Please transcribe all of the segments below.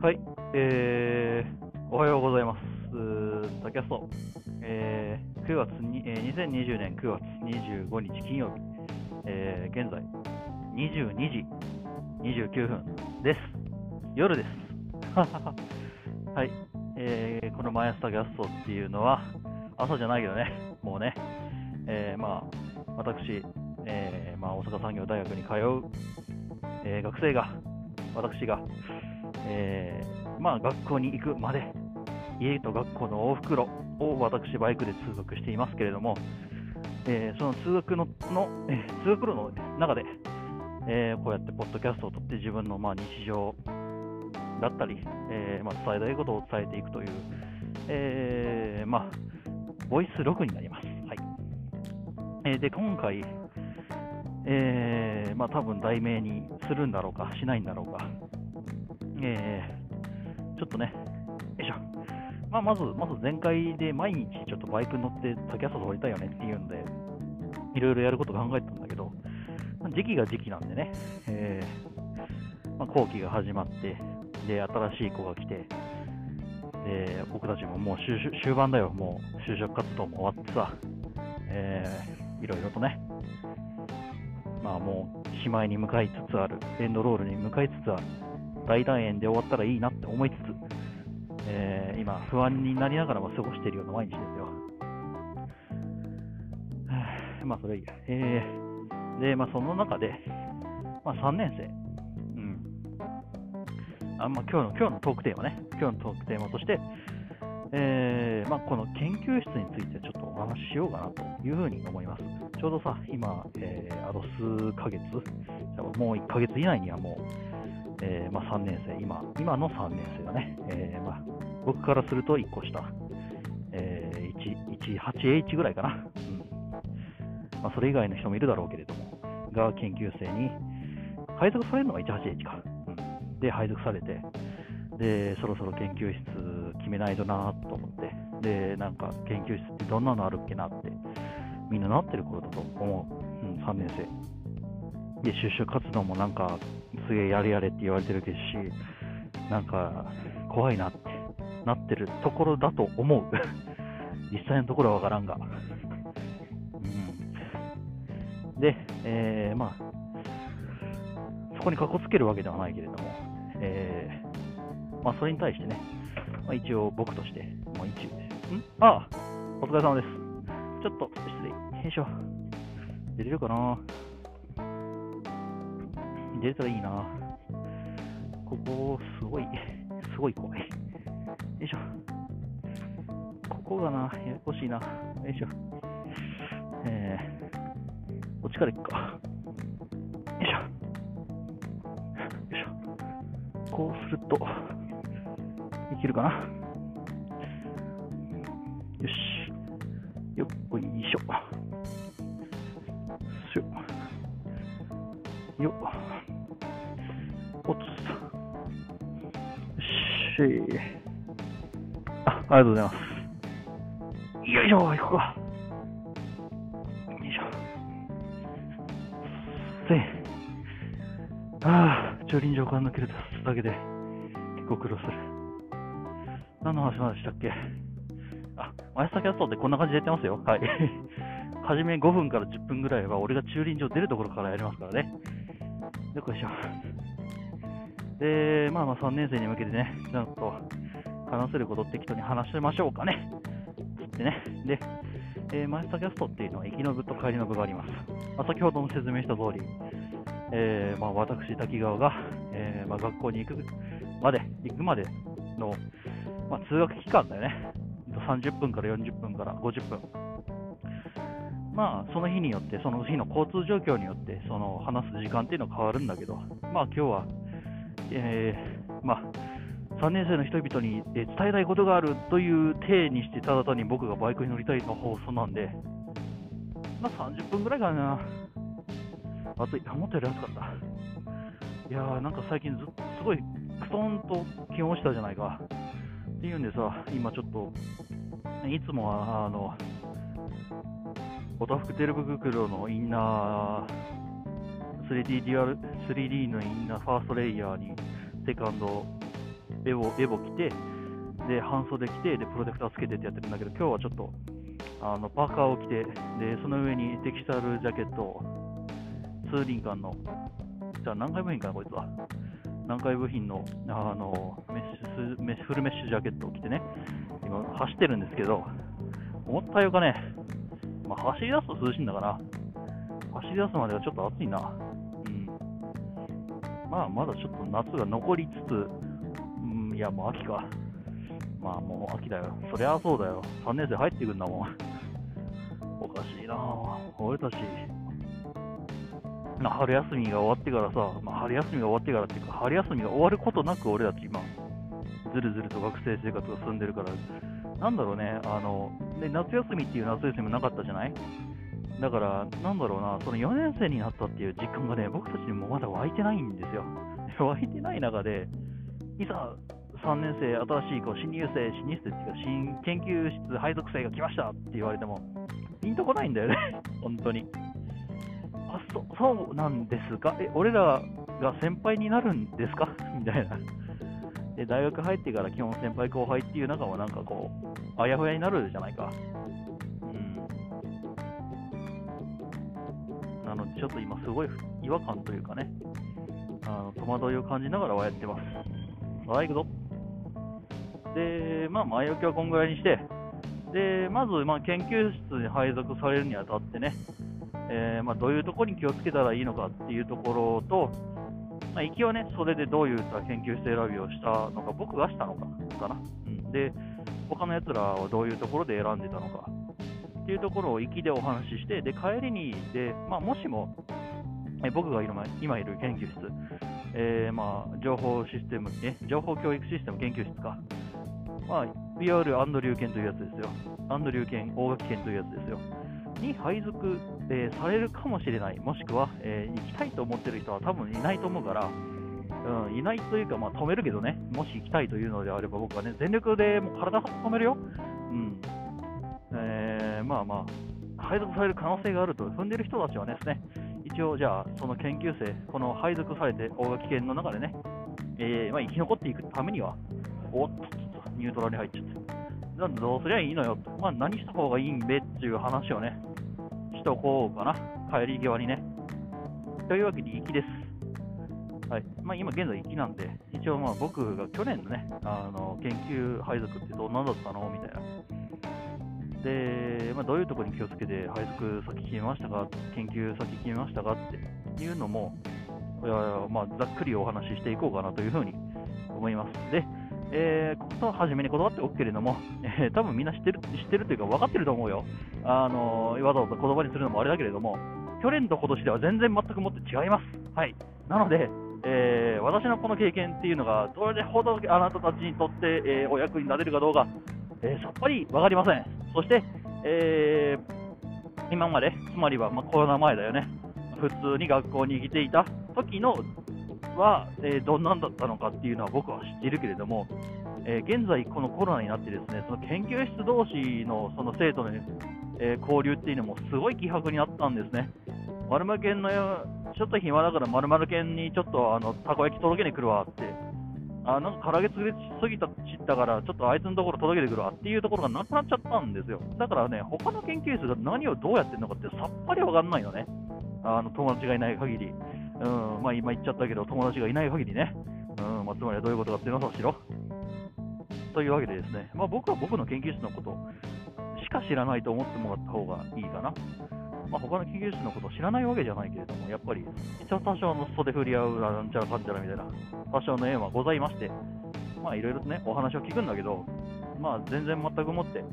はい、えー、おはようございます。 tacast、えー、9月に、えー、2020年9月25日金曜日、えー、現在22時29分です。夜です。はい、えー、この MY朝 tacast っていうのは、朝じゃないけどね、もうね、えー、まあ、私、えーまあ、大阪産業大学に通う、えー学生が、私が、えーまあ、学校に行くまで、家と学校の往復路を私、バイクで通学していますけれども、えーその通学のの、えー通学路の中で、えーこうやってポッドキャストを撮って自分のまあ日常だったり、えまあ、伝えたいことを伝えていくという、えまあ、ボイスログになります。はいえで今回、えーまあ多分題名にするんだろうか、しないんだろうか、えーちょっとね、よいしょ、まあ、まず、まず前回で毎日ちょっとバイクに乗って竹朝通りたいよねっていうんで、いろいろやること考えてたんだけど、時期が時期なんでね、えーまあ、後期が始まって、で、新しい子が来て、で、僕たちももう終終盤だよ、もう就職活動も終わってさ、えーいろいろとね、まあもう、しまいに向かいつつある、エンドロールに向かいつつある、大団円で終わったらいいなって思いつつ、えー今、不安になりながらも過ごしているような毎日ですよ。まあ、それはいいや。えーで、まあ、その中で、まあ、3年生、うん。あまあ、今日の、今日のトークテーマね、今日のトークテーマとして、えーまあ、この研究室についてちょっとお話ししようかなというふうに思います。ちょうどさ、今、えーあと数ヶ月、もう1ヶ月以内にはもう、えーまあ、3年生、今今の3年生だね、えーまあ、僕からすると1個下、えー、1 18H ぐらいかな、うん。まあ、それ以外の人もいるだろうけれども、が研究生に配属されるのが 18H か、うん、で、配属されて、で、そろそろ研究室決めないとなと思って、で、なんか研究室ってどんなのあるっけなって、みんななってる頃だと思う、うん、3年生。で、就職活動もなんか、すげえやれやれって言われてるし、なんか、怖いなってなってるところだと思う。実際のところはわからんが。うん、で、えー、まあ、そこにかこつけるわけではないけれども、えー、まあ、それに対してね、まあ、一応僕として、まあ、一応、ん？ああ、お疲れ様です。ちょっと、失礼。よいしょ。出れるかな？出たらいいな。ここ、すごい、すごい怖い。よいしょ。ここがな、ややこしいな。よいしょ。えー、こっちから行くか。よいしょ。よいしょ。こうすると、いけるかな。よし。よっこい。しょ。し。あ、ありがとうございます。よいしょ、行こうか。よいしょ。せい。ああ、駐輪場から抜けるだけで結構苦労する。何の話までしたっけ？あ、マイスタキャストってこんな感じでやってますよ。はい。はじめ5分から10分ぐらいは俺が駐輪場出るところからやりますからね。よっこいしょ。で、まあまあ3年生に向けてね、ちゃんと話せること適当に話しましょうかね。でね、で、えーマイスタキャストっていうのは行きの部と帰りの部があります。まあ、先ほども説明した通り、えーまあ、私、滝川が、えーまあ、学校に行くまで、行くまでの、まあ、通学期間だよね。30分から40分から50分。まあ、その日によって、その日の交通状況によって、その話す時間っていうのは変わるんだけど、まあ今日は、えーまあ、3年生の人々にえ伝えたいことがあるという体にして、ただ単に僕がバイクに乗りたいの放送なんで、まあ30分ぐらいかな。暑い。思ったより暑かった。いやー、なんか最近ずっとすごい、クソンと気温落ちたじゃないか。っていうんでさ、今ちょっと、いつもは、あの、おたふくテレビ袋のインナー、3D, デュアル 3D のインナーファーストレイヤーにセカンドエボ、エボ着て、で、半袖着て、で、プロテクターつけてってやってるんだけど、今日はちょっと、あの、パーカーを着て、で、その上にテキスタルジャケット、2りんかんの、じゃあ南海部品かな、こいつは。南海部品の、あの、メッシュメフルメッシュジャケットを着てね、今、走ってるんですけど、思ったよかね、まあ、走り出すと涼しいんだから、走り出すまではちょっと暑いな。まあ、まだちょっと夏が残りつつ、うん、いや、もう秋か。まあ、もう秋だよ。そりゃそうだよ。3年生入ってくんだもん。おかしいな俺たち、まあ、春休みが終わってからさ、まあ、春休みが終わってからっていうか、春休みが終わることなく俺たち今、ずるずると学生生活が進んでるから、なんだろうね、あの、で夏休みっていう夏休みもなかったじゃない？だから、なんだろうな、その4年生になったっていう実感がね、僕たちにもまだ湧いてないんですよ。湧いてない中で、いざ3年生、新しいこう新入生、新入生っていうか、新研究室配属生が来ましたって言われても、ピンとこないんだよね、本当に。あそそうなんですか？え、俺らが先輩になるんですか？みたいな。で、大学入ってから基本先輩後輩っていう中はなんかこう、あやふやになるじゃないか。なので、ちょっと今すごい違和感というかね、あの戸惑いを感じながらはやってます。さあ、行くぞ。で、まあ、前置きはこんぐらいにして、で、まず、まあ、研究室に配属されるにあたってね、えーまあ、どういうところに気をつけたらいいのかっていうところと、まあ、一応ね、それでどういった研究室選びをしたのか、僕がしたのかかな。うん、で、他のやつらはどういうところで選んでたのかっていうところを行きでお話しして、で、帰りに、で、まあ、もしも、え僕がいる今いる研究室、えーまあ、情報システム、え情報教育システム研究室か、まあ、いわゆるアンドリュー犬というやつですよ。アンドリュー犬、大垣犬というやつですよ。に配属、えーされるかもしれない、もしくは、えー行きたいと思ってる人は多分いないと思うから、うん、いないというか、まあ、止めるけどね、もし行きたいというのであれば、僕はね、全力でもう体張って止めるよ。うん。えーまあまあ、配属される可能性があると踏んでる人たちはですね、一応、じゃあ、その研究生、この配属されて、大垣県の中でね、えーまあ、生き残っていくためには、おっとっと、ニュートラルに入っちゃって。なんでどうすりゃいいのよと、まあ、何した方がいいんべっていう話をね、しとこうかな、帰り際にね。というわけで、行きです。はいまあ、今現在、行きなんで、一応まあ僕が去年のね、あの研究配属ってどんなだったの？みたいな。で、まあ、どういうところに気をつけて配属先決めましたか、研究先決めましたか？っていうのも、いやいやまあ、ざっくりお話ししていこうかなというふうに思います。で、えー、ここと初めに断っておくけれども、えー多分みんな知ってる知ってるというか分かってると思うよ。あのわざわざ言葉にするのもあれだけれども、去年と今年では全然全くもって違います。はい。なので、えー私のこの経験っていうのが、どれほどあなたたちにとって、えお役に立てるかどうか、えさっぱり分かりません。そして、えー今まで、つまりは、ま、コロナ前だよね、普通に学校に来ていた時のは、えーどんなんだったのかっていうのは僕は知っているけれども、えー現在、このコロナになってですねその研究室同士のその生徒の、えー交流っていうのもすごい気迫になったんですね。丸々県のちょっと暇だから丸々県にちょっとあのたこ焼き届けに来るわって、あなんか唐揚げ潰れすぎたちったから、ちょっとあいつのところ届けてくるわっていうところがなくなっちゃったんですよ。だからね、他の研究室が何をどうやってるのかってさっぱりわかんないのね。あの友達がいない限り。うん、まあ今言っちゃったけど、友達がいない限りね。うん、まあつまりはどういうことかっていうのをしろ。というわけでですね、まあ僕は僕の研究室のことしか知らないと思ってもらった方がいいかな。まあ、他の研究室のことを知らないわけじゃないけれども、やっぱり一応多少の袖振り合うなんちゃらかんちゃらみたいな多少の縁はございまして、まあいろいろとね、お話を聞くんだけど、まあ全然全くもって、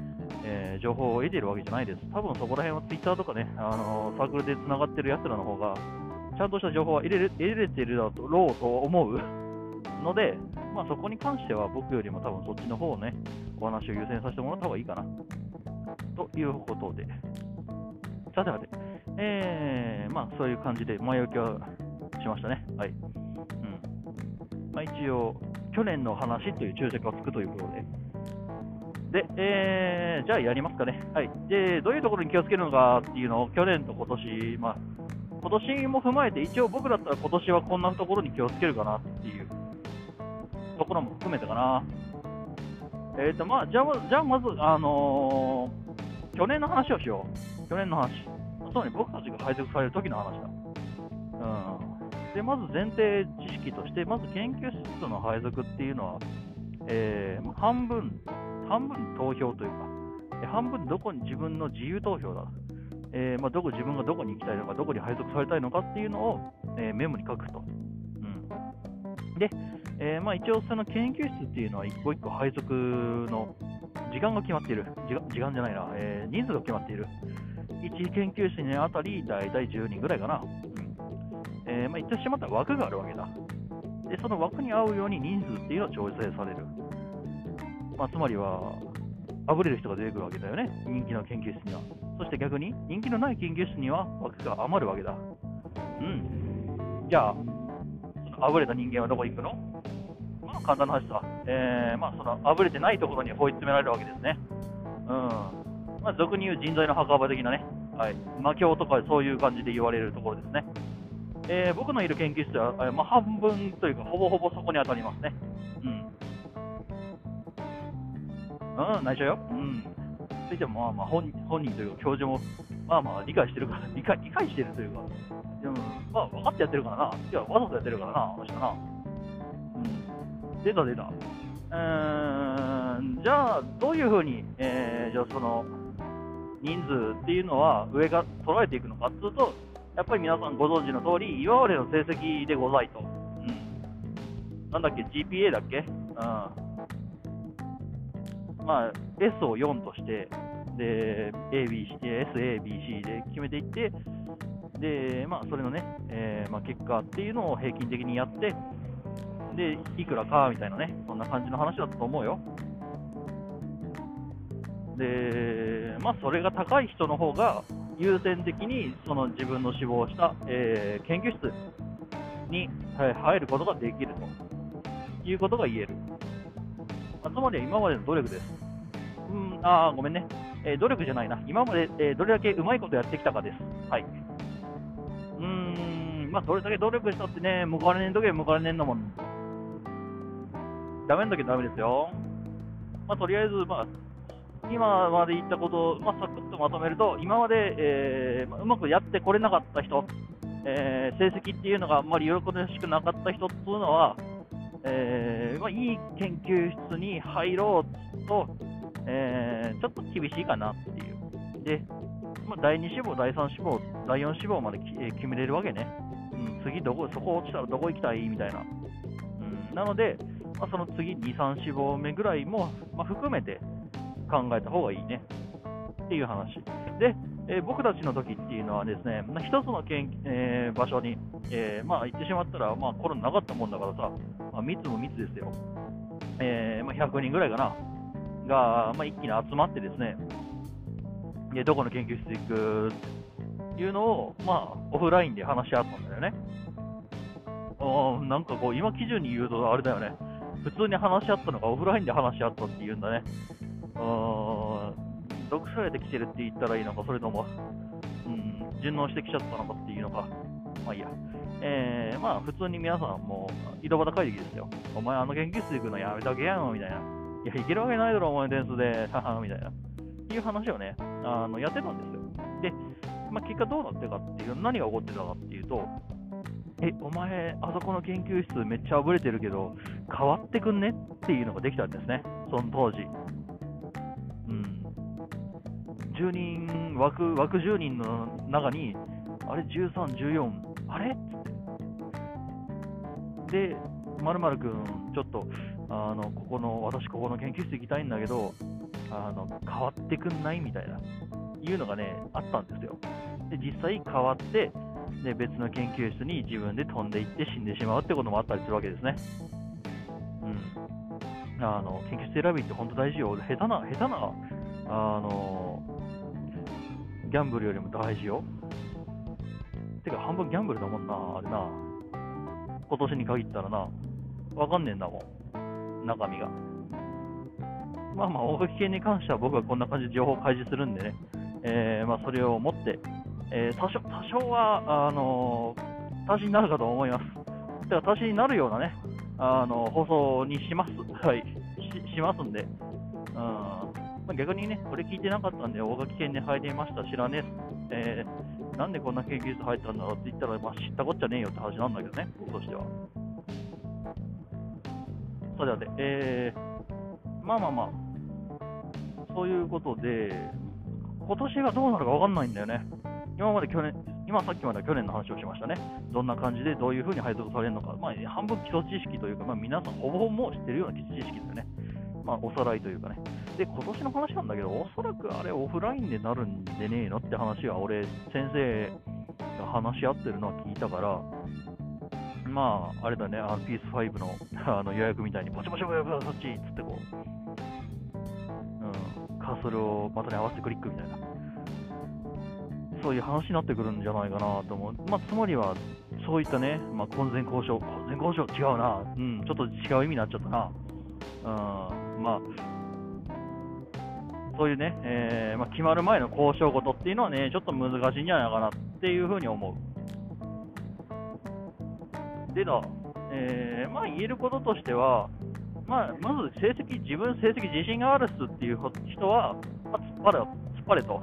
えー情報を得ているわけじゃないです。多分そこら辺は Twitter とかね、あのーサークルでつながってるやつらの方が、ちゃんとした情報は入れれ得れているだろうと思うので、まあそこに関しては僕よりも多分そっちの方をね、お話を優先させてもらった方がいいかな。ということで、さてさて、えー、まあそういう感じで前置きはしましたね。はい。うん。まあ一応、去年の話という注釈がつくということで。で、えー、じゃあやりますかね。はい。で、どういうところに気をつけるのかっていうのを去年と今年、まあ、今年も踏まえて一応僕だったら今年はこんなところに気をつけるかなっていうところも含めてかな。えーとまあ、じゃあ、じゃあまず、あのー、去年の話をしよう。去年の話。つまり僕たちが配属される時の話だ。うん。で、まず前提知識として、まず研究室の配属っていうのは、えー、半分、半分投票というか、半分どこに自分の自由投票だ。えー、まあ、どこ自分がどこに行きたいのか、どこに配属されたいのかっていうのを、えー、メモに書くと。うん、で、え、まあ、一応その研究室っていうのは一個一個配属の時間が決まっている。時間じゃないな、え人数が決まっている。1研究室にあたり大体10人ぐらいかな。うんえまあ、言ってしまったら枠があるわけだ。で、その枠に合うように人数っていうのは調整される。まあ、つまりは、あぶれる人が出てくるわけだよね、人気の研究室には。そして逆に、人気のない研究室には枠が余るわけだ。うん。じゃあ、そのあぶれた人間はどこ行くの？まあ、簡単な話さ。えー、まあ、そのあぶれてないところに追い詰められるわけですね。うん。まあ、俗に言う人材の墓場的なね、はい。魔境とかそういう感じで言われるところですね。えー、僕のいる研究室は、えー、まあ、半分というか、ほぼほぼそこに当たりますね。うん。うん、内緒よ。うん。それでもまあまあ本本人というか教授もまあまあ理解してるから、理解理解してるというか、でもまあ分かってやってるからな。いや、わざとやってるからな、あの人な。うん。出た出た。うーん、じゃあ、どういうふうに、えー、じゃあその、人数っていうのは上が捉えていくのかっていうと、やっぱり皆さんご存知の通り、今までの成績でございと。うん。なんだっけ、GPA だっけ？うん。まあ、S を4として、で、A、B、S、A、B、C で決めていって、で、まあ、それのね、えー、まあ、結果っていうのを平均的にやって、で、いくらかみたいなね、そんな感じの話だったと思うよ。で、まあ、それが高い人の方が優先的にその自分の志望した、えー、研究室に入ることができるということが言える。まあ、つまりは今までの努力です。うん、あごめんね、えー、努力じゃないな。今まで、えー、どれだけうまいことやってきたかです。はい。うん、まあ、どれだけ努力したってね、報われねえときは報われねえんだもん。ダメなときはダメですよ。まあ、とりあえず、まあ、今まで言ったことを、まあ、サクッとまとめると、今まで、えー、うまくやってこれなかった人、えー、成績っていうのがあんまり喜んでほしくなかった人っていうのは、えーまあ、いい研究室に入ろうと、えー、ちょっと厳しいかなっていう。で、まあ、第2志望、第3志望、第4志望まで、え、決めれるわけね。うん、次どこ、そこ落ちたらどこ行きたいみたいな。うん、なので、まあ、その次、2、3志望目ぐらいも、ま、含めて考えた方がいいね。っていう話。で、えー、僕たちの時っていうのはですね、まあ、一つのけん、えー、場所に、えー、まあ、行ってしまったら、まあ、コロナなかったもんだからさ、まあ、密も密ですよ。えまあ、100人ぐらいかな、が、まあ、一気に集まってですね、でどこの研究室行くっていうのを、まあ、オフラインで話し合ったんだよね。あなんかこう、今基準に言うとあれだよね。普通に話し合ったのがオフラインで話し合ったっていうんだね。毒されてきてるって言ったらいいのか、それとも、うん、順応してきちゃったのかっていうのか、まあいいや。えー、まあ普通に皆さんも井戸端会議ですよ。お前あの研究室行くのやめとけやんみたいな。いや、行けるわけないだろ、お前点数で、ははみたいな。っていう話をね、あのやってたんですよ。で、まあ、結果どうなってかっていう、何が起こってたかっていうと、え、お前、あそこの研究室めっちゃあぶれてるけど、変わってくんねっていうのができたんですね、その当時。10人枠、枠10人の中に、あれ、13、14、あれ？で、まるまるくん、ちょっと、あの、ここの、私、ここの研究室行きたいんだけど、あの、変わってくんない？みたいな、いうのがね、あったんですよ。で、実際変わって、で、別の研究室に自分で飛んでいって死んでしまうってこともあったりするわけですね。うん。あの、研究室選びって本当大事よ。下手な、下手な、あの、ギャンブルよりも大事よ。てか、半分ギャンブルだもんな、あれな。今年に限ったらな。わかんねえんだもん。中身が。まあまあ、大垣県に関しては僕はこんな感じで情報開示するんでね。えー、まあ、それを持って、えー、多少、多少は、あのー、足しになるかと思います。てか、足しになるようなね、あの放送にします。はい。ししますんで。うん。まあ、逆にね、これ聞いてなかったんで、大垣県で入りました、知らねえ、えー、なんでこんな研究室入ったんだろうって言ったら、まあ、知ったこっちゃねえよって話なんだけどね、僕としては。それではで、えー、まあまあまあ、そういうことで、今年がどうなるか分かんないんだよね。今まで去年、今さっきまでは去年の話をしましたね。どんな感じでどういうふうに配属されるのか、まあ、半分基礎知識というか、まあ、皆さんほぼほぼもう知ってるような基礎知識ですよね。まあ、おさらいというかね。で、今年の話なんだけど、おそらくあれオフラインでなるんでねえのって話は、俺、先生が話し合ってるのは聞いたから、まあ、あれだね、あのピース5のあの予約みたいに、ポチポチポチポチポチっつってこう、うん、カーソルをまたに合わせてクリックみたいな。そういう話になってくるんじゃないかなと思う。まあ、つまりは、そういったね、まあ、婚前交渉、婚前交渉違うな、うん、ちょっと違う意味になっちゃったな。うん、まあ、そういうね、えーまあ、決まる前の交渉事っていうのはね、ちょっと難しいんじゃないかなっていうふうに思う。でだ、えー、まあ言えることとしては、まあ、まず成績、自分成績自信があるっすっていう人は、まあ、突っ張れ、突っ張れと。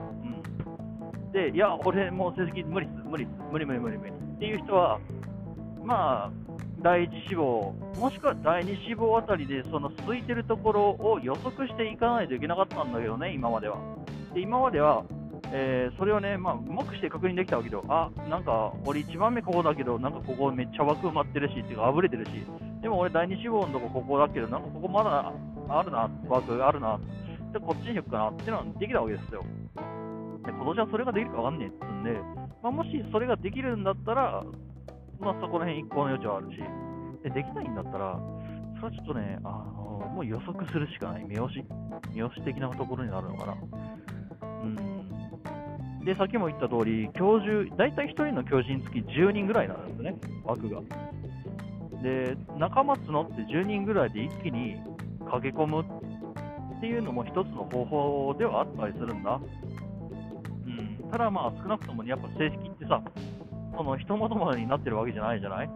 うん、で、いや、俺もう成績無理っす、無理っす、無理無理無理無理っていう人は、まあ、第一志望、もしくは第二志望あたりで、その空いてるところを予測していかないといけなかったんだけどね、今までは。で今までは、えー、それをね、まあ、うまくして確認できたわけど、あ、なんか、俺1番目ここだけど、なんかここめっちゃ枠埋まってるし、っていうか、あぶれてるし、でも俺第2志望のとこここだけど、なんかここまだあるな、枠あるな、で、こっちに行くかなってのはできたわけですよ。で、今年はそれができるかわかんねえっつうんで、まあ、もしそれができるんだったら、まあ、そこら辺一向の余地はあるし、で、できないんだったら、それはちょっとね、あのもう予測するしかない、目押し、目押し的なところになるのかな。うんで、さっきも言った通り、教授、大体1人の教授につき10人ぐらいなんですね、枠が。で、仲間募って10人ぐらいで一気に駆け込むっていうのも一つの方法ではあったりするんだ。うん、ただまあ少なくともやっぱ成績ってさ、その人元までになってるわけじゃないじゃない？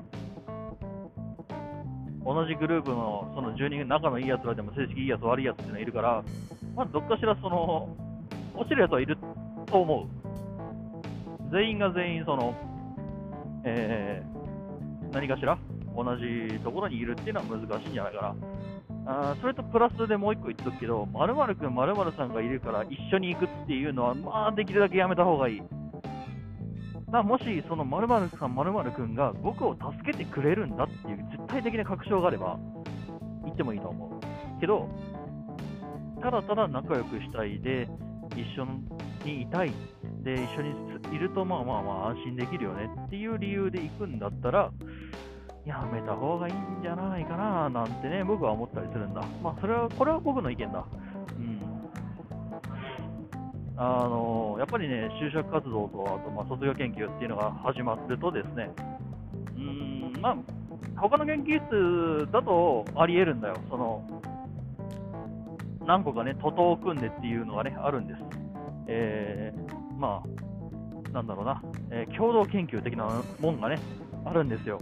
同じグループのその10人仲のいいやつらでも成績いいやつ悪いやつっていうのはいるから、まあ、どっかしらその落ちるやつはいると思う。全員が全員その、えー、何かしら？同じところにいるっていうのは難しいんじゃないかな。あそれとプラスでもう一個言っとくけど、〇〇くん、〇〇さんがいるから一緒に行くっていうのは、まあ、できるだけやめた方がいい。だもし、その〇〇さん、〇〇くんが僕を助けてくれるんだっていう絶対的な確証があれば、行ってもいいと思う。けど、ただただ仲良くしたいで、一緒にいたい、で、一緒にいると、まあまあまあ安心できるよねっていう理由で行くんだったら、やめた方がいいんじゃないかななんてね、僕は思ったりするんだ。まあ、それは、これは僕の意見だ。うん。あのやっぱりね、就職活動と、あと、まあ、卒業研究っていうのが始まるとですね、うん、まあ、他の研究室だとあり得るんだよ。その、何個かね、徒党を組んでっていうのがね、あるんです。えー、まあ、なんだろうな、えー、共同研究的なもんがね、あるんですよ。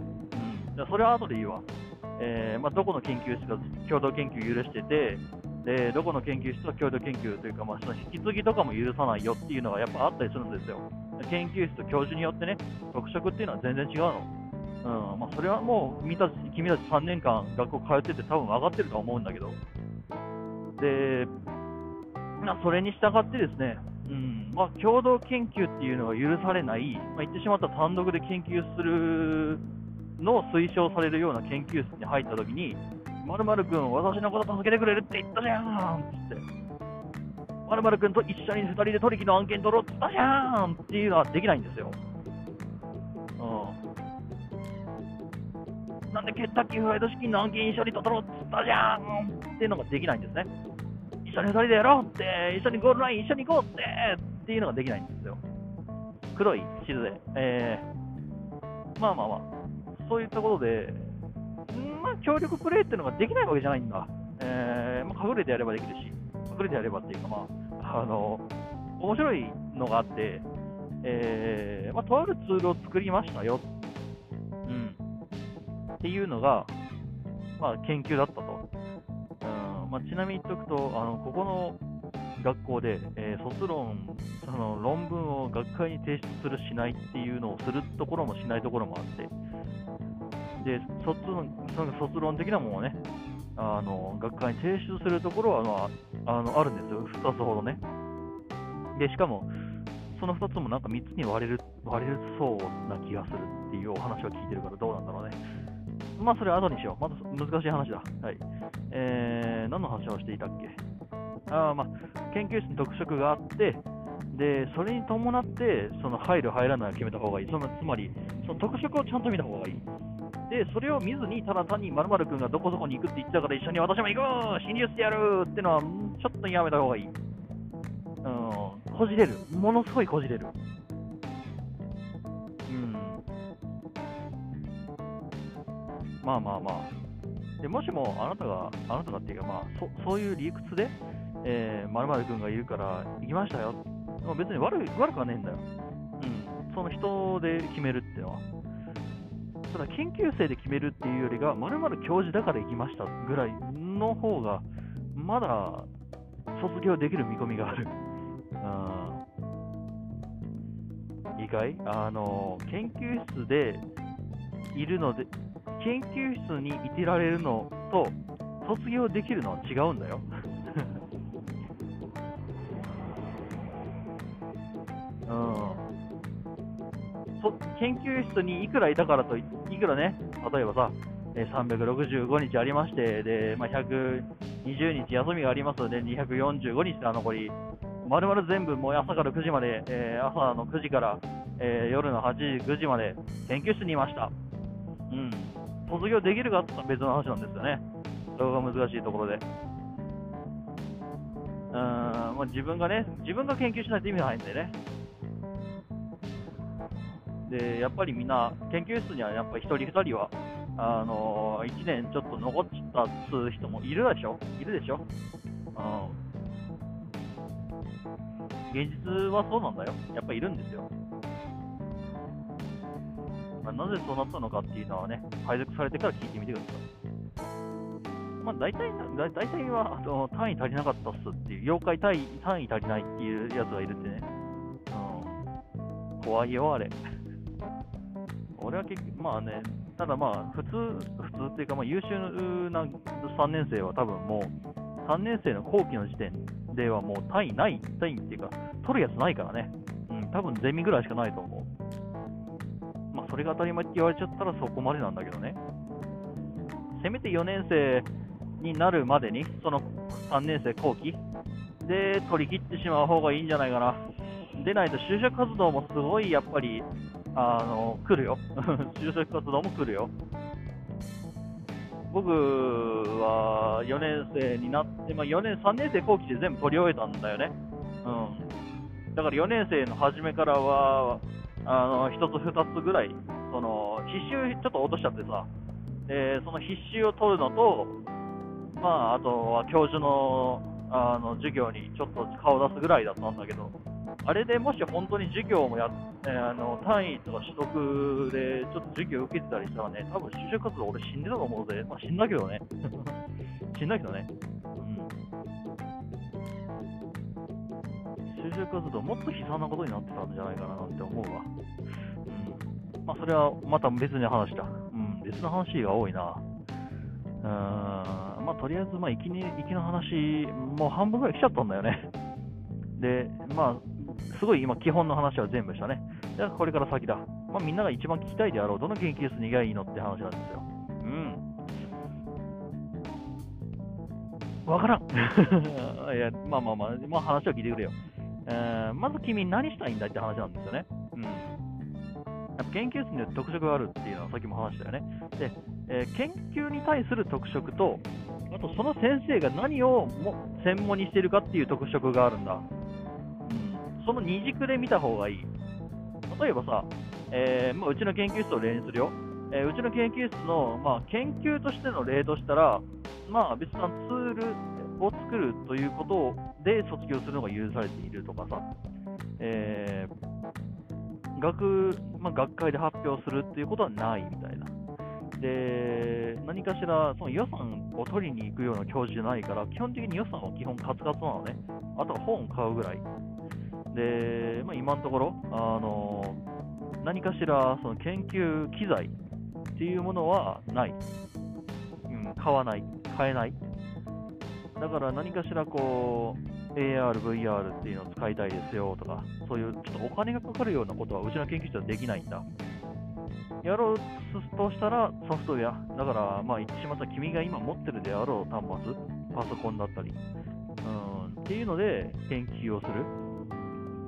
じそれは後で言うわ。えー、まあ、どこの研究室が共同研究許してて、でどこの研究室は共同研究というか、まあ、その引き継ぎとかも許さないよっていうのがやっぱあったりするんですよ。研究室と教授によってね、特色っていうのは全然違うの。うんまあ、それはもう君たち君たち3年間学校通ってて多分分かってると思うんだけど。で、まあ、それに従ってですね、うんまあ、共同研究っていうのが許されない、まあ、言ってしまった単独で研究するのを推奨されるような研究室に入ったときに、まる君、私のこと助けてくれるって言ったじゃんつって、まる君と一緒に2人で取引の案件取ろうって言ったじゃんっていうのはできないんですよ。うん、なんでケッタッキーフライドチキンの案件一緒に取ろうって言ったじゃんっていうのができないんですね。一緒に2人でやろうって、一緒にゴールライン一緒に行こうってっていうのができないんですよ。黒い地図で。えー、まあまあまあ。そういったことで、まあ、協力プレーっていうのができないわけじゃないんだ。えーまあ、隠れてやればできるし、隠れてやればっていうか、まあ、あの、面白いのがあって、えーまあ、とあるツールを作りましたよ。うん。っていうのが、まあ、研究だったと。うんまあ、ちなみに言っておくと、あのここの学校で、えー、卒論、その論文を学会に提出する、しないっていうのをするところもしないところもあって、で卒論その卒論的なものをね、あの学会に提出するところは、まあ、あのあるんですよ、2つほどね。でしかも、その2つもなんか3つに割れる割れるそうな気がするっていうお話は聞いてるからどうなんだろうね。まあそれは後にしよう。また難しい話だ。はい。えー、何の話をしていたっけ？あまあ、研究室に特色があって、でそれに伴ってその入る、入らないを決めた方がいい、そのつまりその特色をちゃんと見た方がいい。でそれを見ずに、ただ単にまる君がどこそこに行くって言ったから一緒に私も行こう、侵入してやるってのはちょっとやめた方がいい。うん、こじれる、ものすごいこじれる。うん、まあまあまあ。でもしもあなたが、あなたがっていうか、まあ、そそういう理屈で、えー、〇〇君がいるから行きましたよ。別に悪悪くはねえんだよ。うん。その人で決めるっていうのは。ただ、研究生で決めるっていうよりが、〇〇教授だから行きましたぐらいの方が、まだ卒業できる見込みがある。うん。意外？あの、研究室でいるので、研究室にいてられるのと、卒業できるのは違うんだよ。うん研究室にいくらいたからといくらね、例えばさ、365日ありまして、でまあ、120日休みがありますので、245日が残り、まるまる全部、もう朝から9時まで、えー、朝の9時から、えー、夜の8時、9時まで研究室にいました。うん。卒業できるかって別の話なんですよね。それが難しいところで。うん、まあ、自分がね、自分が研究しないと意味がないんでね。で、やっぱりみんな、研究室にはやっぱり1人、2人は、あのー、1年ちょっと残ったっつう人もいるでしょ？いるでしょ？うん。現実はそうなんだよ。やっぱいるんですよ。まあ、なぜそうなったのかっていうのはね、配属されてから聞いてみてください。まあ、大体、大体はあの単位足りなかったっすっていう、妖怪単位単位足りないっていうやつがいるってね。うん。怖いよ、あれ。俺は結局、まあね、ただまあ、普通、普通っていうか、まあ、優秀な3年生は多分もう、3年生の後期の時点ではもう単位ない、単位っていうか、取るやつないからね。うん、多分ゼミぐらいしかないと思う。まあ、それが当たり前って言われちゃったらそこまでなんだけどね。せめて4年生になるまでに、その3年生後期で取り切ってしまう方がいいんじゃないかな。でないと就職活動もすごいやっぱりあの来るよ、就職活動も来るよ。僕は4年生になって、まあ、4年、3年生後期で全部取り終えたんだよね。うん、だから4年生の初めからは、あの1つ、2つぐらい、その必修ちょっと落としちゃってさ、でその必修を取るのと、まあ、あとは教授のあの授業にちょっと顔を出すぐらいだったんだけど、あれでもし本当に授業もやえー、あの単位とか取得でちょっと授業受けてたりしたらね、多分就職活動俺死んでたと思うぜ。まあ、死んだけどね。死んだけどね。うん。就職活動もっと悲惨なことになってたんじゃないかななんて思うわ。うん。まあ、それはまた別に話だ。うん、別の話が多いな。うん、まあ、とりあえず、まあ、行きに、行きの話、もう半分ぐらい来ちゃったんだよね。で、まあ、すごい今、基本の話は全部したね。じゃあ、これから先だ。まあ、みんなが一番聞きたいであろう、どの研究室に行けばいいのって話なんですよ。うん。わからん。いや、まあまあまあ、まあ、話を聞いてくれよ。えー、まず君、何したいんだって話なんですよね。うん。やっぱ研究室によって特色があるっていうのはさっきも話したよね。で、えー、研究に対する特色と、あとその先生が何をも専門にしているかっていう特色があるんだ。その二軸で見た方がいい。例えばさ、えー、まあ、うちの研究室を例にするよ。えー、うちの研究室の、まあ、研究としての例としたら、まあ、別なツールを作るということで卒業するのが許されているとかさ、えー、学まあ、学会で発表するっていうことはないみたいな。で、何かしらその予算を取りに行くような教授じゃないから、基本的に予算は基本カツカツなのね。あとは本を買うぐらい。で、まあ、今のところ、あの何かしらその研究機材っていうものはない。うん、買わない。買えない。だから何かしらこう、AR、VR っていうのを使いたいですよとか、そういうちょっとお金がかかるようなことはうちの研究室はできないんだ。やろうとしたらソフトウェア。だから、まあ、言ってしまったら君が今持ってるであろう端末、パソコンだったり、うん、っていうので研究をする。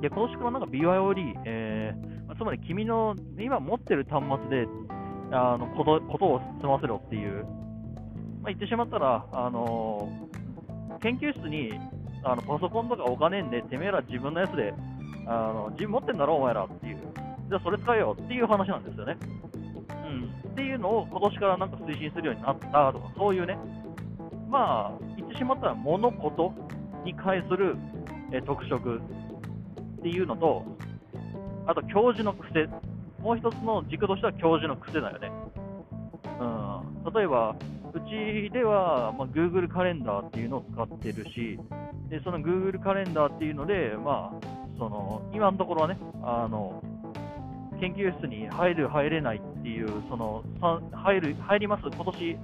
で、今年からなんか BYOD、えー、つまり君の今持ってる端末であのことことを済ませろっていう、まあ、言ってしまったら、あのー、研究室にあのパソコンとかお金んで、てめえら自分のやつで、あの自分持ってんだろ、お前らっていう。じゃあそれ使えよっていう話なんですよね。うん、っていうのを今年からなんか推進するようになったとか、そういうね、まあ、言ってしまったら物事に関する、え特色っていうのと、あと教授の癖、もう一つの軸としては教授の癖だよね。うん、例えば、うちでは、まあ、Google カレンダーっていうのを使ってるし、でその Google カレンダーっていうので、まあ、その今のところはね、あの研究室に入る、入れないっていう、その入る入ります、今年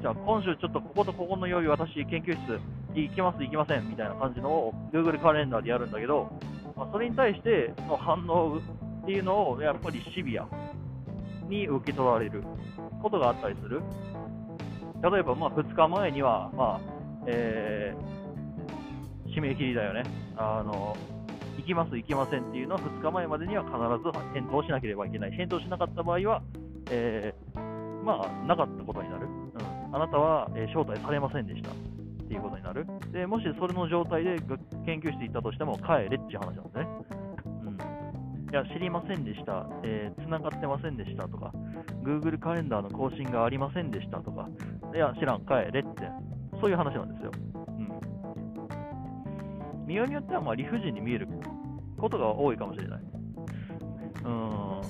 じゃあ今週ちょっとこことここの曜日、私、研究室行きます、行きませんみたいな感じのを Google カレンダーでやるんだけど、まあ、それに対しての反応っていうのをやっぱりシビアに受け取られることがあったりする。例えば、まあ、2日前には、まあえー、締め切りだよね。あの行きます、行きませんっていうのは2日前までには必ず返答しなければいけない。返答しなかった場合は、えー、まあ、なかったことになる。うん、あなたは、えー、招待されませんでしたっていうことになる。でもしそれの状態で研究室行ったとしても、帰れっていう話なんですね。うん、いや、知りませんでした、えー、繋がってませんでしたとか、Google カレンダーの更新がありませんでしたとか、いや、知らん、帰れって、そういう話なんですよ。見ようによってはまあ理不尽に見えることが多いかもしれない。うん。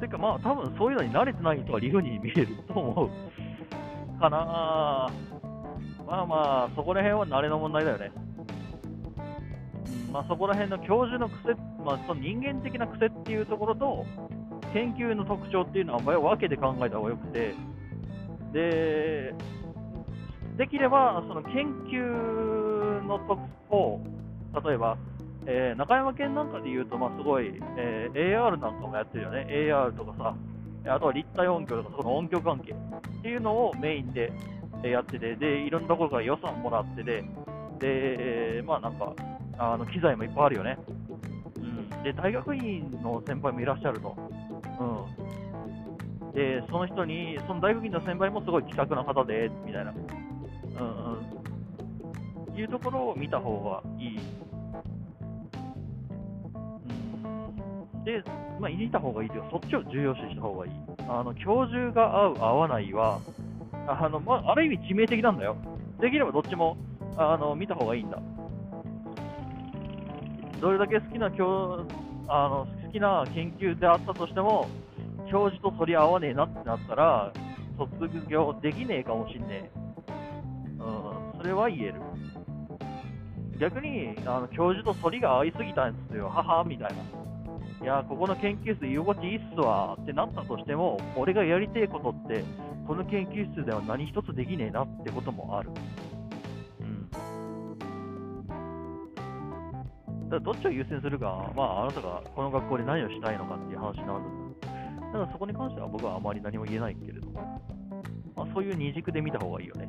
てかまあ多分そういうのに慣れてない人は理不尽に見えると思う。かなまあまあ、そこら辺は慣れの問題だよね。うん、まあそこら辺の教授の癖、まあその人間的な癖っていうところと、研究の特徴っていうのは分けて考えた方がよくて、で、できれば、その研究のとこ例えば、えー、中山県なんかで言うと、まあ、すごい、えー、AR なんかもやってるよね、AR とかさ、あとは立体音響とか、その音響関係っていうのをメインでやってて、で、いろんなところから予算もらってて、で、まあなんか、あの機材もいっぱいあるよね。うん、で、大学院の先輩もいらっしゃると。うん、で、その人に、その大学院の先輩もすごい気さくな方で、みたいな。うん、いうところを見た方がいい。うん、で、まあ、いた方がいいというか、そっちを重要視した方がいい。あの教授が合う、合わないは、あのまあ、ある意味致命的なんだよ。できればどっちもあの見た方がいいんだ。どれだけ好きな教あの好きな研究であったとしても、教授とそり合わねえなってなったら、卒業できねえかもしんねえ。うんそれは言える。逆に、あの教授と反りが合いすぎたんですよ、母みたいな。いや、ここの研究室居心地いいっすわってなったとしても、俺がやりてえことって、この研究室では何一つできねえなってこともある。うん。だからどっちを優先するか、まあ、あなたがこの学校で何をしたいのかっていう話になる。だからそこに関しては僕はあまり何も言えないけれども、まあ、そういう二軸で見た方がいいよね。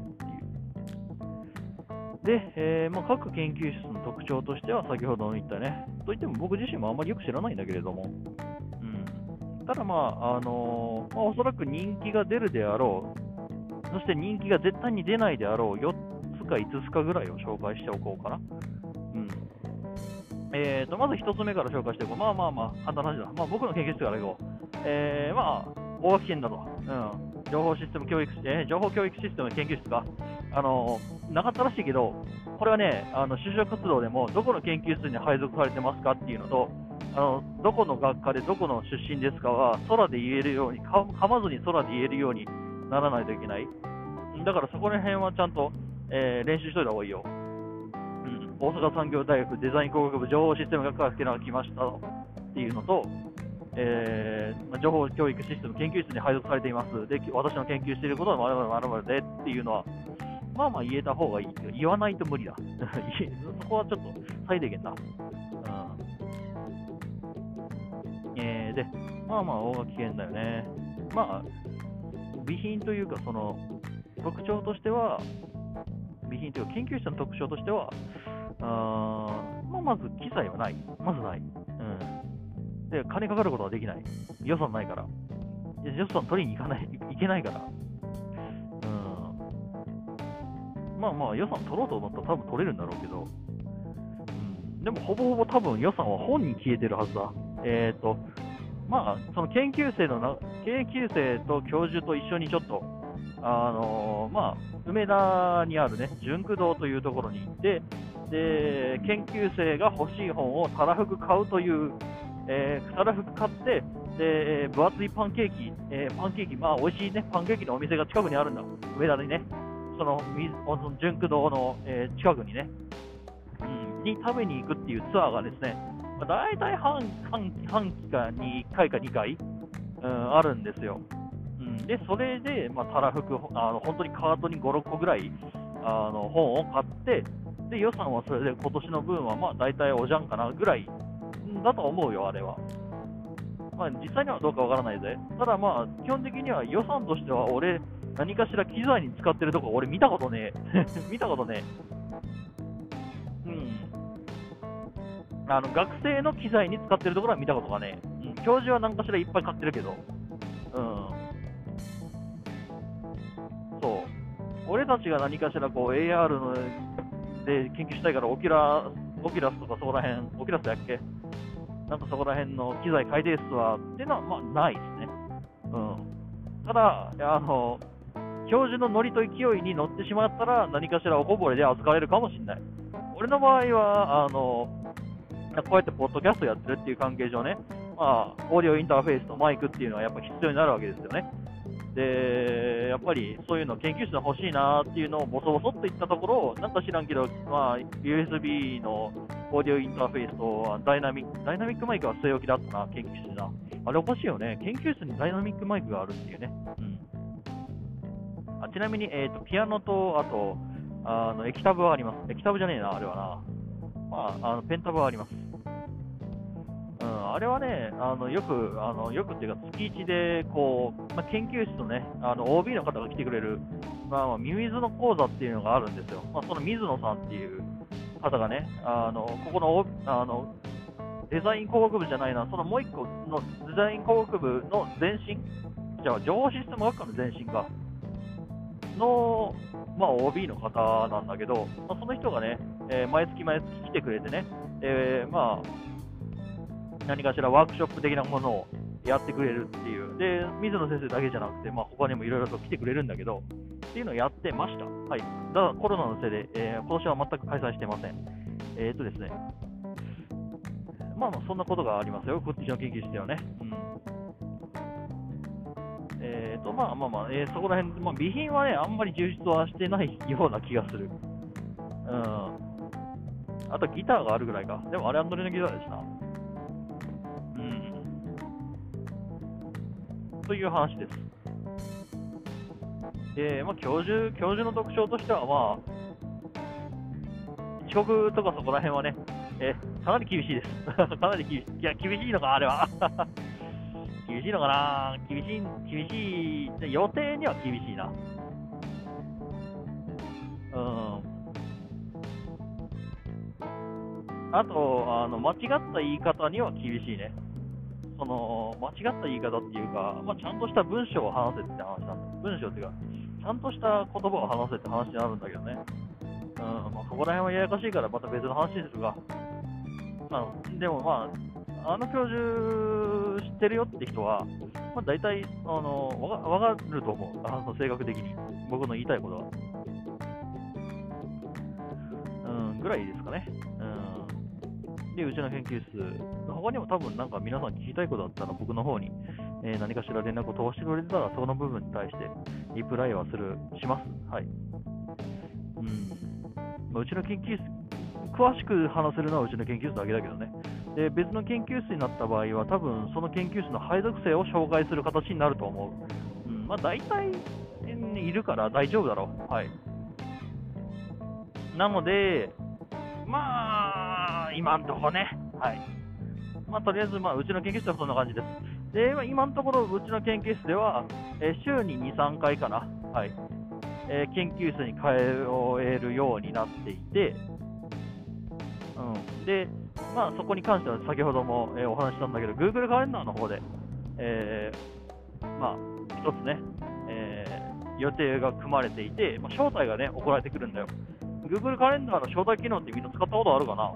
で、えー、まあ、各研究室の特徴としては、先ほど言ったね、といっても僕自身もあんまりよく知らないんだけれども、うん、ただ、まああのー、まあ、おそらく人気が出るであろう、そして人気が絶対に出ないであろう4つか5つかぐらいを紹介しておこうかな。うんえーと、まず1つ目から紹介しておこう。まあまあまあ、簡単な話だ。まあ、僕の研究室からいこう。えー、まあ、大垣県だと。うん情報システム教育、えー、情報教育システム研究室が、あのなかったらしいけど、これはね、あの就職活動でもどこの研究室に配属されてますかっていうのと、あのどこの学科でどこの出身ですかは空で言えるようにか、噛まずに空で言えるようにならないといけない。だからそこら辺はちゃんと、えー、練習しといた方がいいよ。うん、大阪産業大学デザイン工学部情報システム学科っていうのが来ましたっていうのと、えー、情報教育システム研究室に配属されています。で、私の研究していることはまるまるまるまるでっていうのは、まあまあ言えた方がいいけど、言わないと無理だ。そこはちょっと最低限だ。うん。えー、で、まあまあ、大垣県だよね。まあ、備品というか、その、特徴としては、備品というか、研究室の特徴としては、あまあ、まず機材はない。まずない。うん。で、金かかることはできない。予算ないから。予算取りに行かない、いけないから。まあまあ予算取ろうと思ったら多分取れるんだろうけど、でもほぼほぼ多分予算は本に消えてるはずだ。えっ、ー、と、まあ、その研究生のな、研究生と教授と一緒にちょっと、あのー、まあ、梅田にあるね、純駆堂というところに行って、で、研究生が欲しい本をたらふく買うという、えー、たらふく買って、で、分厚いパンケーキ、えー、パンケーキ、まあ、美味しいね、パンケーキのお店が近くにあるんだ、梅田にね。その純駆動の、えー、近くにね、うん、に食べに行くっていうツアーがですね、まあ、大体半半半期かに1回か2回、うん、あるんですよ。うん、で、それで、まあ、たらふく、あの本当にカートに5、6個ぐらいあの本を買って、で予算はそれで今年の分はまあ大体おじゃんかなぐらいだと思うよ、あれは。まあ、実際にはどうかわからないぜ。ただまあ、基本的には予算としては俺、何かしら機材に使ってるとこ俺見たことねえ。見たことねえ。うん。あの、学生の機材に使ってるところは見たことがねえ。うん、教授は何かしらいっぱい買ってるけど。うん。そう。俺たちが何かしらこう AR ので研究したいからオキラオキラスとかそこら辺、オキラスだっけ？なんかそこら辺の機材改定数はっていうのはまあないですね。うん。ただ、あの、教授のノリと勢いに乗ってしまったら、何かしらおこぼれで預かれるかもしれない。俺の場合は、あの、こうやってポッドキャストやってるっていう関係上ね、まあ、オーディオインターフェースとマイクっていうのはやっぱ必要になるわけですよね。で、やっぱりそういうの研究室で欲しいなっていうのをボソボソっと言ったところ、なんか知らんけど、まあ、USB のオーディオインターフェースとダイナミック、ダイナミックマイクは据え置きだったな、研究室な。あれおかしいよね。研究室にダイナミックマイクがあるっていうね。うん。あちなみに、えーと、ピアノと、あと、あの液タブはあります。液タブじゃねえな、あれはな。まあ、あのペンタブはあります。うん、あれはね、あのよく、あのよくっていうか、月1でこう、まあ、研究室とね、あの OB の方が来てくれる、まあ、まあ、ミミズの講座っていうのがあるんですよ。まあ、その水野さんっていう方がね、あのここのあのデザイン工学部じゃないな、そのもう一個のデザイン工学部の前身、じゃあ、情報システム学科の前身が、の、まあ、OB の方なんだけど、まあ、その人がね、えー、毎月毎月来てくれてね、えー、まあ、何かしらワークショップ的なものをやってくれるっていう、で水野先生だけじゃなくて、まあ、他にもいろいろと来てくれるんだけど、っていうのをやってました。はい、だからコロナのせいで、えー、今年は全く開催してません。えっ、とですね、まあまあ、そんなことがありますよ、こっちの研究室ではね。うんえーと、まあまあまあ、えー、そこら辺、まあ、備品はね、あんまり充実はしてないような気がする。うん。あとギターがあるぐらいか。でもあれアンドレのギターですな。うん。という話です。で、まあ、教授、教授の特徴としては、まあ、遅刻とかそこら辺はね、えー、かなり厳しいです。かなり厳しい。いや、厳しいのか、あれは。厳しいのかな？厳しい、厳しい、予定には厳しいな。うん。あと、あの、間違った言い方には厳しいね。その、間違った言い方っていうか、まあ、ちゃんとした文章を話せって話なんだ。文章っていうか、ちゃんとした言葉を話せって話になるんだけどね。うん、まあ、そこら辺はややこしいからまた別の話ですが。まあ、でもまあ、あの教授知ってるよって人は、まあ、大体あのわかると思う、あの性格的に、僕の言いたいことは。うん、ぐらいですかね。うん、で、うちの研究室他にも多分なんか皆さん聞きたいことあったら僕の方に、えー何かしら連絡を飛ばしてくれてたら、その部分に対してリプライはする、します。はい。うん。まあうちの研究室、詳しく話せるのはうちの研究室だけだけどね。で、別の研究室になった場合は、多分その研究室の配属性を紹介する形になると思う。うん、まあ大体、うんいるから大丈夫だろう。はい。なので、まあ、今んとこね、はい。まあ、とりあえず、まあ、うちの研究室はそんな感じです。で、まあ今のところ、うちの研究室では、えー週に2、3回かな、はい。えー研究室に通えるようになっていて、うん。で、まあ、そこに関しては先ほども、えーお話ししたんだけど、Google カレンダーの方で、えーまあ、一つね、えー予定が組まれていて、まあ、招待がね、送られてくるんだよ。Google カレンダーの招待機能ってみんな使ったことあるかな？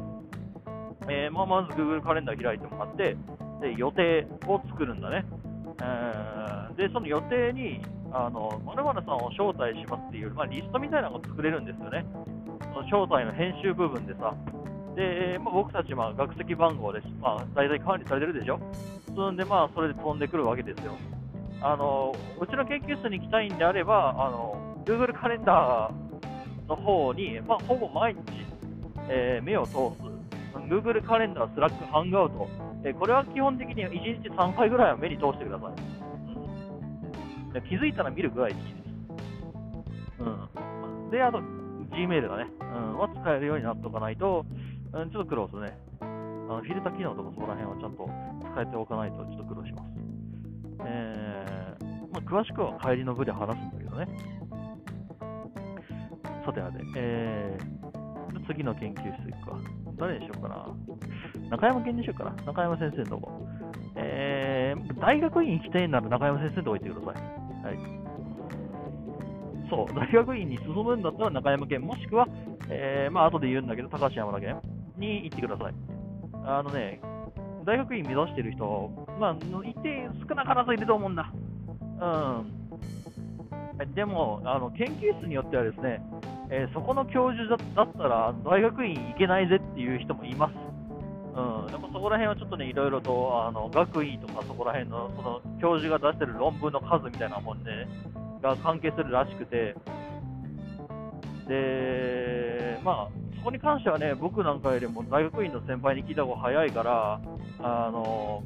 えまあ、まず Google カレンダー開いてもらって、で予定を作るんだね。えーで、その予定に、あの、〇〇さんを招待しますっていう、まあ、リストみたいなのが作れるんですよね。その招待の編集部分でさ。で、まあ、僕たち、まあ、学籍番号です。まあ、大体管理されてるでしょ。そんで、まあ、それで飛んでくるわけですよ。あの、うちの研究室に行きたいんであれば、あの、Google カレンダーの方に、まあ、ほぼ毎日、えー目を通す。Google カレンダー、 Slack、 Hangout。えーこれは基本的に1日3回ぐらいは目に通してください。うん気づいたら見るぐらいでいいです。うん。で、あと、Gmail だね。うん。は使えるようになっておかないと、うん、ちょっと苦労するね。あのフィルター機能とかそこら辺はちゃんと使えておかないとちょっと苦労します。えー、まあ、詳しくは帰りの部で話すんだけどね。さてさて、えー、次の研究室行くか。誰にしようかな。中山健にしようかな。中山先生のとこ。えー、大学院行きたいなら中山先生のとこ行ってください。はい。そう、大学院に進むんだったら中山県、もしくは、えー、まあ後で言うんだけど、高橋山田県に行ってください。あのね、大学院目指してる人、まあ、一定少なからずいると思うんだ。うん。でも、あの研究室によってはですね、えーそこの教授だだったら大学院行けないぜっていう人もいます。うん、でもそこら辺はちょっとね、いろいろとあの学位とかそこら辺のその教授が出してる論文の数みたいなもんで、が関係するらしくて、で、まあ、こに関してはね、僕なんかよりも大学院の先輩に聞いた方が早いから、あの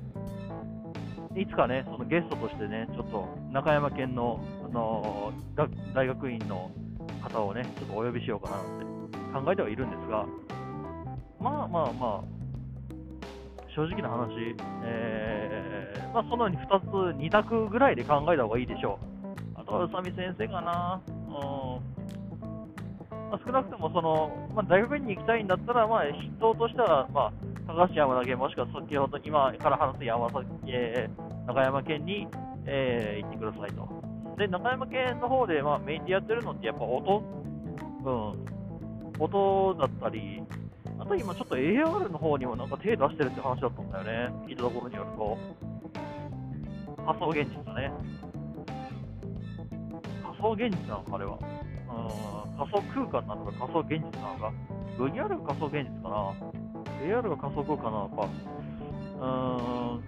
いつかね、そのゲストとしてね、ちょっと中山県のあの大学院の方をね、ちょっとお呼びしようかなって考えてはいるんですが、まあまあまあ、正直な話、えーまあ、そのように2つ、2択ぐらいで考えた方がいいでしょう。あとは宇佐美先生かな。うんまあ、少なくともその、まあ、大学院に行きたいんだったら、まあ、筆頭としては、まあ、高橋山田県、もしくは先ほど今から話す山崎、えー中山県に、えー行ってくださいと。で、中山県の方で、まあ、メインでやってるのってやっぱ音、うん、音だったり、あと今ちょっと AR の方にもなんか手出してるって話だったんだよね。聞いたところによると。仮想現実だね。仮想現実なのか、あれは。うん、仮想空間なのか仮想現実なのか？VR が仮想現実かな？AR が仮想空間なのか？うーん。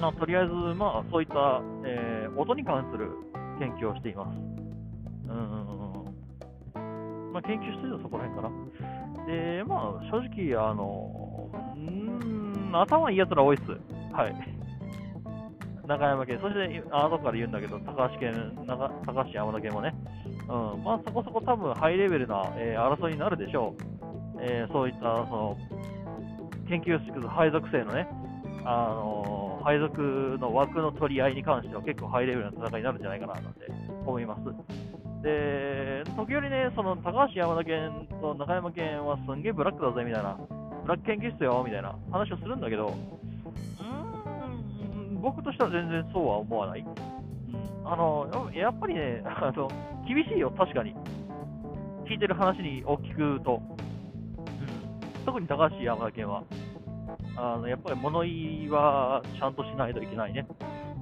まあ、とりあえず、まあ、そういった、えー音に関する研究をしています。うーん。まあ、研究してるのはそこら辺かな。で、まあ、正直、あの、うーん、頭いいやつら多いっす。はい。中山県、そして、あ後から言うんだけど、高橋県、長高橋山田県もね、うん、まあ、そこそこ多分ハイレベルな、えー争いになるでしょう。えーそういった、その、研究室配属性のね、あのー配属の枠の取り合いに関しては結構ハイレベルな戦いになるんじゃないかななんて思います。で、時折ね、その高橋山田県と中山県はすんげえブラックだぜみたいな、ブラック研究室よみたいな話をするんだけど、僕としては全然そうは思わない。うん、あの、やっぱりね、あの、厳しいよ、確かに。聞いてる話にを聞くと、うん、特に高橋山田県は。あのやっぱり物言いはちゃんとしないといけないね。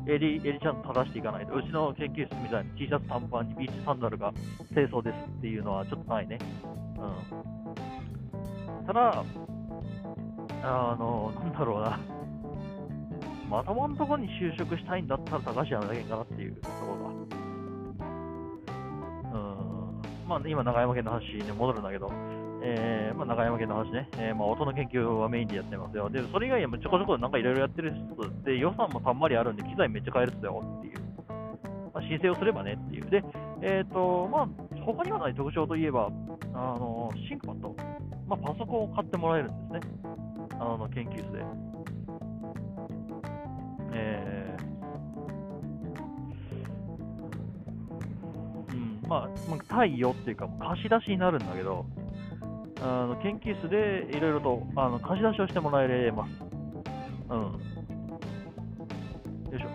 襟襟ちゃんと正していかないと。うちの研究室みたいに T シャツ短パンにビーチサンダルが清掃ですっていうのはちょっとないね。うん。ただ、あの、なんだろうな、まともなところに就職したいんだったら高橋山だけかなっていうところが。うん、まあ、今、長山県の話に戻るんだけど、えーまあ、長山県の話ね、えーまあ、音の研究はメインでやってますよ。で、それ以外にもちょこちょこなんかいろいろやってる人で、予算もたんまりあるんで、機材めっちゃ買えるっすよっていう。まあ、申請をすればねっていう。で、えっ、と、まあ、他にはない特徴といえば、あの、シンクパッド、まあ、パソコンを買ってもらえるんですね。あの、研究室で。えーうん、まあ、まあ、対応っていうか、貸し出しになるんだけど、あの研究室でいろいろとあの貸し出しをしてもらえます。うん。よいしょ。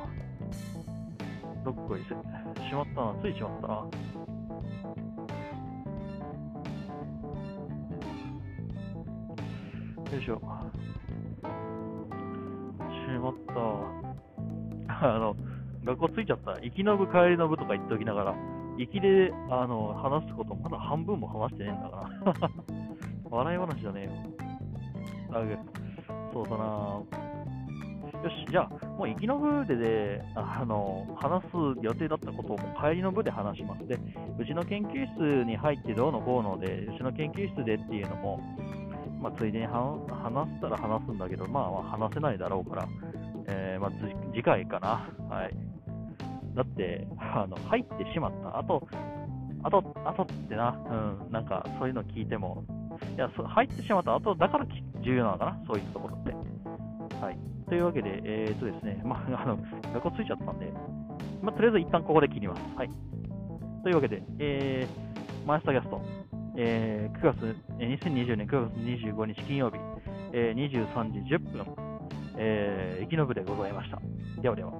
どっこいせ。しまったな。ついしまったな。よいしょ。しまった。あの、学校ついちゃった。行きの部、帰りの部とか言っておきながら、行きであの話すことまだ半分も話してねえんだから。笑い話じゃねえよ。あそうだなよし、じゃあ、もう行きの部でで、あの、話す予定だったことを帰りの部で話します。で、うちの研究室に入ってどうのこうので、うちの研究室でっていうのも、まあ、ついでに話話したら話すんだけど、まあ話せないだろうから、えーまあ、次回かな。はい。だって、あの、入ってしまった後、あと、あとってな、うん、なんかそういうの聞いても、いや、入ってしまった後だから重要なのかな、そういうところって。はい。というわけで、えー、っとですね、まあ、あの、学校ついちゃったんで、まあ、とりあえず一旦ここで切ります。はい。というわけで、えー、マイスターキャスト、えー、9月、え、2020年9月25日金曜日、えー、23時10分、えー、生き延びでございました。ではでは。